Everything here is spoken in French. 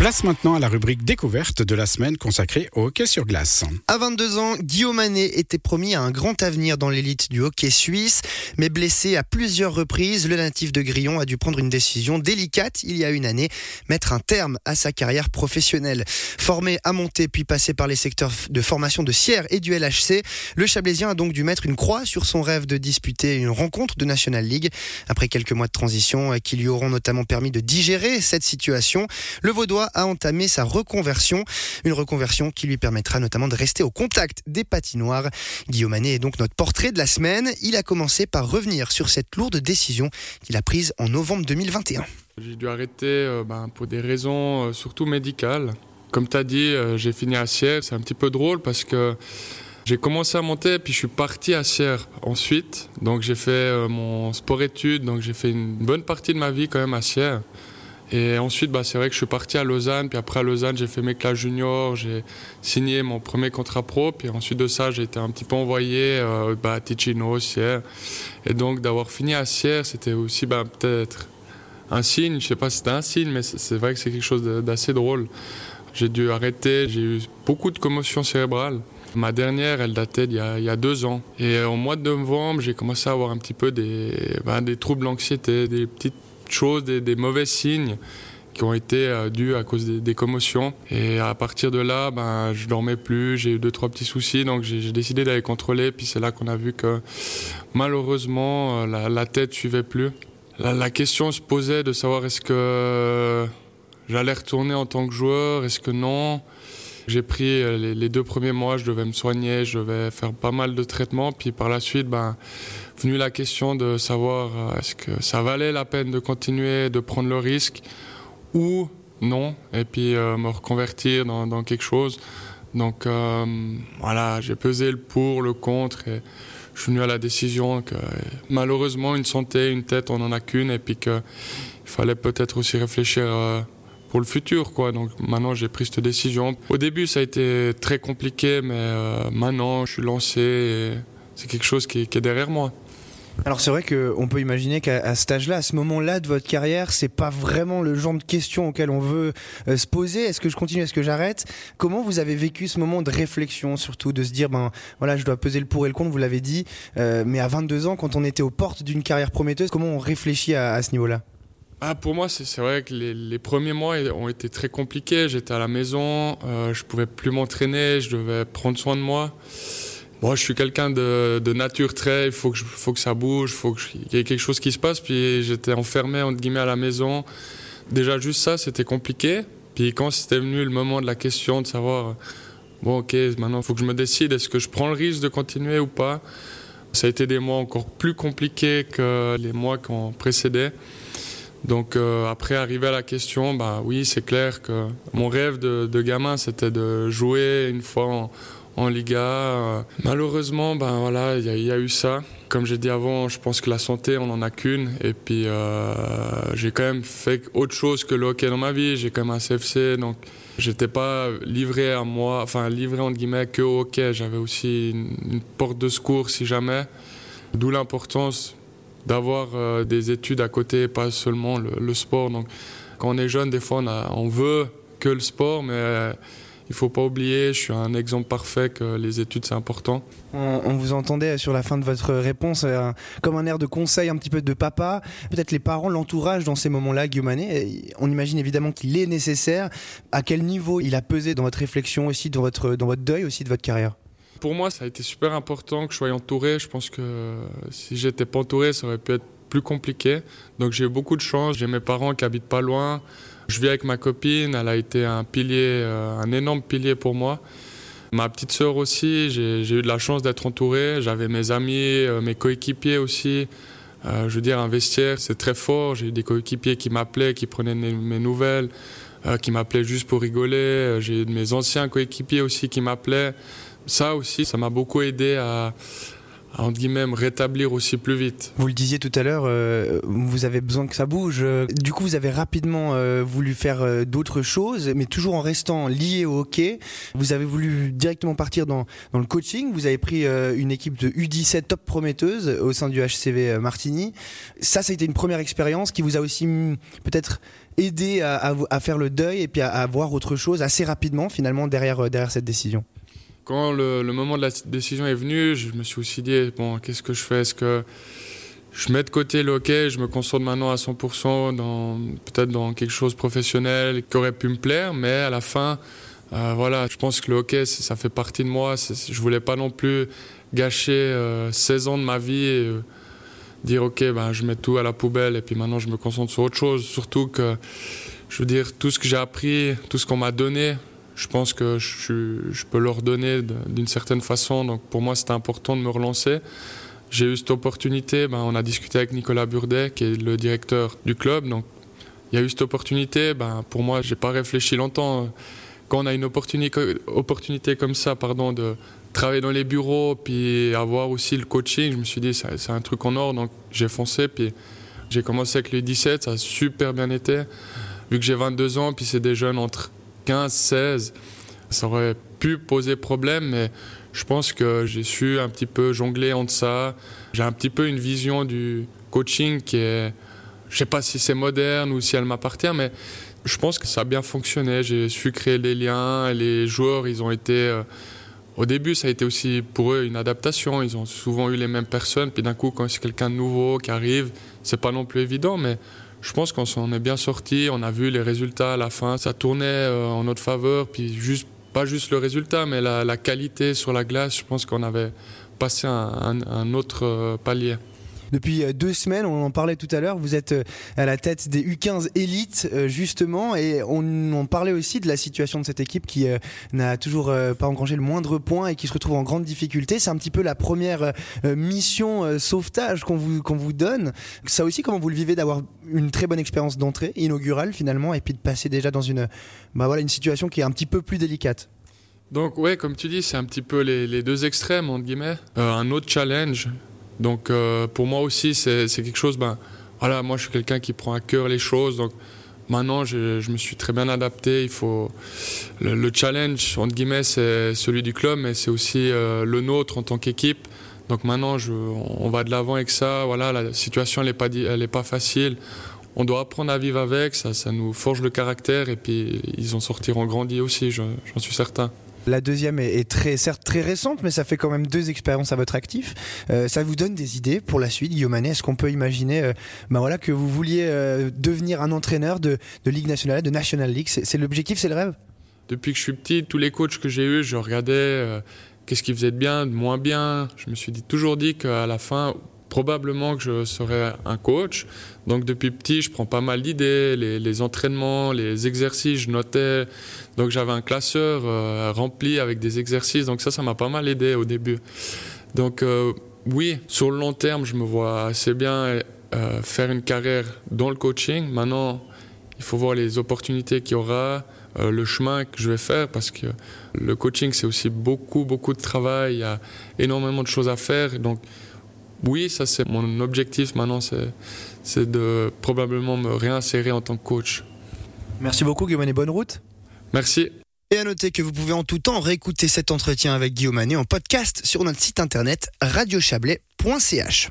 Place maintenant à la rubrique découverte de la semaine consacrée au hockey sur glace. À 22 ans, Guillaume Manet était promis à un grand avenir dans l'élite du hockey suisse, mais blessé à plusieurs reprises, le natif de Grillon a dû prendre une décision délicate il y a une année, mettre un terme à sa carrière professionnelle. Formé à monter puis passé par les secteurs de formation de Sierre et du LHC, le Chablaisien a donc dû mettre une croix sur son rêve de disputer une rencontre de National League. Après quelques mois de transition qui lui auront notamment permis de digérer cette situation, le Vaudois a entamé sa reconversion. Une reconversion qui lui permettra notamment de rester au contact des patinoires. Guillaume Manet est donc notre portrait de la semaine. Il a commencé par revenir sur cette lourde décision qu'il a prise en novembre 2021. J'ai dû arrêter euh, ben, pour des raisons euh, surtout médicales. Comme tu as dit, euh, j'ai fini à Sierre. C'est un petit peu drôle parce que j'ai commencé à monter, puis je suis parti à Sierre ensuite. Donc j'ai fait mon sport-études, donc j'ai fait une bonne partie de ma vie quand même à Sierre. Et ensuite, bah, c'est vrai que je suis parti à Lausanne. Puis après, à Lausanne, j'ai fait mes classes juniors. J'ai signé mon premier contrat pro. Puis ensuite de ça, j'ai été un petit peu envoyé euh, bah, à Ticino, Sierre. Et donc, d'avoir fini à Sierre, c'était aussi bah, peut-être un signe. Je sais pas si c'était un signe, mais c'est vrai que c'est quelque chose d'assez drôle. J'ai dû arrêter. J'ai eu beaucoup de commotions cérébrales. Ma dernière, elle datait d'il y, y, a deux ans. Et au mois de novembre, j'ai commencé à avoir un petit peu des, bah, des troubles d'anxiété, des petites choses, des, mauvais signes qui ont été euh, dus à cause des, commotions. Et à partir de là, ben, je dormais plus, j'ai eu deux, trois petits soucis, donc j'ai décidé d'aller contrôler. Puis c'est là qu'on a vu que malheureusement, euh, la, tête suivait plus. La, question se posait de savoir est-ce que j'allais retourner en tant que joueur, est-ce que non. J'ai pris euh, les, deux premiers mois, je devais me soigner, je devais faire pas mal de traitements. Puis par la suite, ben, venu la question de savoir euh, est-ce que ça valait la peine de continuer, de prendre le risque ou non, et puis euh, me reconvertir dans, quelque chose. Donc euh, voilà, j'ai pesé le pour, le contre, et je suis venu à la décision que malheureusement une santé, une tête, on n'en a qu'une, et puis qu'il fallait peut-être aussi réfléchir pour le futur. Quoi. Donc maintenant j'ai pris cette décision. Au début ça a été très compliqué, mais maintenant je suis lancé et c'est quelque chose qui est derrière moi. Alors c'est vrai qu'on peut imaginer qu'à cet âge-là, à ce moment-là de votre carrière, c'est pas vraiment le genre de questions auxquelles on veut euh, se poser. Est-ce que je continue, est-ce que j'arrête? Comment vous avez vécu ce moment de réflexion, surtout de se dire, ben voilà, je dois peser le pour et le contre, vous l'avez dit, euh, mais à 22 ans, quand on était aux portes d'une carrière prometteuse, comment on réfléchit à, ce niveau-là? Ah, pour moi, c'est vrai que les, premiers mois ont été très compliqués. J'étais à la maison, euh, je pouvais plus m'entraîner, je devais prendre soin de moi. Moi, je suis quelqu'un de, nature très. Il faut que, faut que ça bouge, il faut qu'il y ait quelque chose qui se passe. Puis j'étais enfermé, entre guillemets, à la maison. Déjà, juste ça, c'était compliqué. Puis quand c'était venu le moment de la question de savoir, bon, ok, maintenant, il faut que je me décide, est-ce que je prends le risque de continuer ou pas? Ça a été des mois encore plus compliqués que les mois qui ont précédé. Donc euh, après arriver à la question, bah oui, c'est clair que mon rêve de, gamin, c'était de jouer une fois en, en Liga. Euh, malheureusement, ben voilà, il y, a eu ça. Comme j'ai dit avant, je pense que la santé, on n'en a qu'une. Et puis, euh, j'ai quand même fait autre chose que le hockey dans ma vie. J'ai quand même un CFC, donc j'étais pas livré à moi, enfin livré entre guillemets que au hockey. J'avais aussi une, porte de secours si jamais. D'où l'importance d'avoir euh, des études à côté, pas seulement le, sport. Donc, quand on est jeune, des fois, on, veut que le sport, mais il faut pas oublier, je suis un exemple parfait que les études c'est important. On, vous entendait sur la fin de votre réponse euh, comme un air de conseil un petit peu de papa. Peut-être les parents, l'entourage dans ces moments-là, Guillaume On imagine évidemment qu'il est nécessaire. À quel niveau il a pesé dans votre réflexion aussi, dans votre, dans votre deuil aussi de votre carrière? Pour moi, ça a été super important que je sois entouré. Je pense que si j'étais pas entouré, ça aurait pu être plus compliqué. Donc j'ai eu beaucoup de chance. J'ai mes parents qui habitent pas loin. Je vis avec ma copine, elle a été un pilier, euh, un énorme pilier pour moi. Ma petite sœur aussi, j'ai eu de la chance d'être entouré. J'avais mes amis, euh, mes coéquipiers aussi. Euh, je veux dire, un vestiaire, c'est très fort. J'ai eu des coéquipiers qui m'appelaient, qui prenaient mes nouvelles, qui m'appelaient juste pour rigoler. J'ai eu mes anciens coéquipiers aussi qui m'appelaient. Ça aussi, ça m'a beaucoup aidé à, entre guillemets, me rétablir aussi plus vite. Vous le disiez tout à l'heure, euh, vous avez besoin que ça bouge. Du coup, vous avez rapidement euh, voulu faire euh, d'autres choses, mais toujours en restant lié au hockey. Vous avez voulu directement partir dans, le coaching. Vous avez pris une équipe de U17 top prometteuse au sein du HCV Martigny. Ça, ça a été une première expérience qui vous a aussi mm, peut-être aidé à, à, faire le deuil et puis à, à voir autre chose assez rapidement finalement derrière, derrière cette décision quand le, moment de la décision est venu, je me suis aussi dit bon, qu'est-ce que je fais? Est-ce que je mets de côté le hockey, je me concentre maintenant à 100% dans peut-être dans quelque chose de professionnel qui aurait pu me plaire, mais à la fin, euh, voilà, je pense que le hockey, ça fait partie de moi. Je voulais pas non plus gâcher 16 euh, ans de ma vie et euh, dire ok, ben, je mets tout à la poubelle et puis maintenant je me concentre sur autre chose. Surtout que, je veux dire, tout ce que j'ai appris, tout ce qu'on m'a donné, je pense que je, peux leur donner d'une certaine façon. Donc pour moi, c'était important de me relancer. J'ai eu cette opportunité. Ben, on a discuté avec Nicolas Burdet, qui est le directeur du club. Donc il y a eu cette opportunité. Ben, pour moi, j'ai pas réfléchi longtemps. Quand on a une opportunité, opportunité comme ça, pardon, de travailler dans les bureaux, puis avoir aussi le coaching, je me suis dit, c'est un truc en or. Donc j'ai foncé. Puis j'ai commencé avec les 17, ça a super bien été. Vu que j'ai 22 ans, puis c'est des jeunes entre 15, 16, ça aurait pu poser problème, mais je pense que j'ai su un petit peu jongler entre ça. J'ai un petit peu une vision du coaching qui est, je sais pas si c'est moderne ou si elle m'appartient, mais je pense que ça a bien fonctionné. J'ai su créer des liens. Les joueurs, ils ont été. Euh, au début, ça a été aussi pour eux une adaptation. Ils ont souvent eu les mêmes personnes. Puis d'un coup, quand c'est quelqu'un de nouveau qui arrive, c'est pas non plus évident, mais je pense qu'on s'en est bien sorti. On a vu les résultats à la fin. Ça tournait euh, en notre faveur. Puis juste, pas juste le résultat, mais la, qualité sur la glace. Je pense qu'on avait passé un autre euh, palier depuis euh, deux semaines. On en parlait tout à l'heure. Vous êtes euh, à la tête des U15 élites, euh, justement, et on, parlait aussi de la situation de cette équipe qui n'a toujours pas engrangé le moindre point et qui se retrouve en grande difficulté. C'est un petit peu la première mission sauvetage qu'on vous, qu'on vous donne. Ça aussi, comment vous le vivez d'avoir une très bonne expérience d'entrée inaugurale finalement et puis de passer déjà dans une, bah voilà, une situation qui est un petit peu plus délicate? Donc ouais, comme tu dis, c'est un petit peu les, deux extrêmes, entre guillemets. un autre challenge, donc euh, pour moi aussi, c'est quelque chose, ben, voilà, moi je suis quelqu'un qui prend à cœur les choses. Donc maintenant, je, me suis très bien adapté. Il faut le, challenge, entre guillemets, c'est celui du club, mais c'est aussi euh, le nôtre en tant qu'équipe. Donc maintenant, je, on va de l'avant avec ça. Voilà, la situation, n'est pas, pas facile. On doit apprendre à vivre avec, ça, ça nous forge le caractère et puis ils en sortiront grandis aussi, j'en suis certain. La deuxième est, très, certes très récente, mais ça fait quand même deux expériences à votre actif. Euh, ça vous donne des idées pour la suite, Guillaume Est-ce qu'on peut imaginer euh, ben voilà, que vous vouliez euh, devenir un entraîneur de, Ligue nationale, de National League? C'est l'objectif, c'est le rêve? Depuis que je suis petit, tous les coachs que j'ai eus, je regardais qu'est-ce qu'ils faisaient de bien, de moins bien. Je me suis toujours dit qu'à la fin, probablement que je serais un coach. Donc depuis petit, je prends pas mal d'idées, les, entraînements, les exercices, je notais. Donc j'avais un classeur euh, rempli avec des exercices. Donc ça, ça m'a pas mal aidé au début. Donc euh, oui, sur le long terme, je me vois assez bien euh, faire une carrière dans le coaching. Maintenant, il faut voir les opportunités qu'il y aura, le chemin que je vais faire, parce que le coaching, c'est aussi beaucoup, beaucoup de travail. Il y a énormément de choses à faire. Donc oui, ça c'est mon objectif maintenant, c'est de probablement me réinsérer en tant que coach. Merci beaucoup Guillaume et bonne route. Merci. Et à noter que vous pouvez en tout temps réécouter cet entretien avec Guillaume Manet en podcast sur notre site internet radiochablais.ch.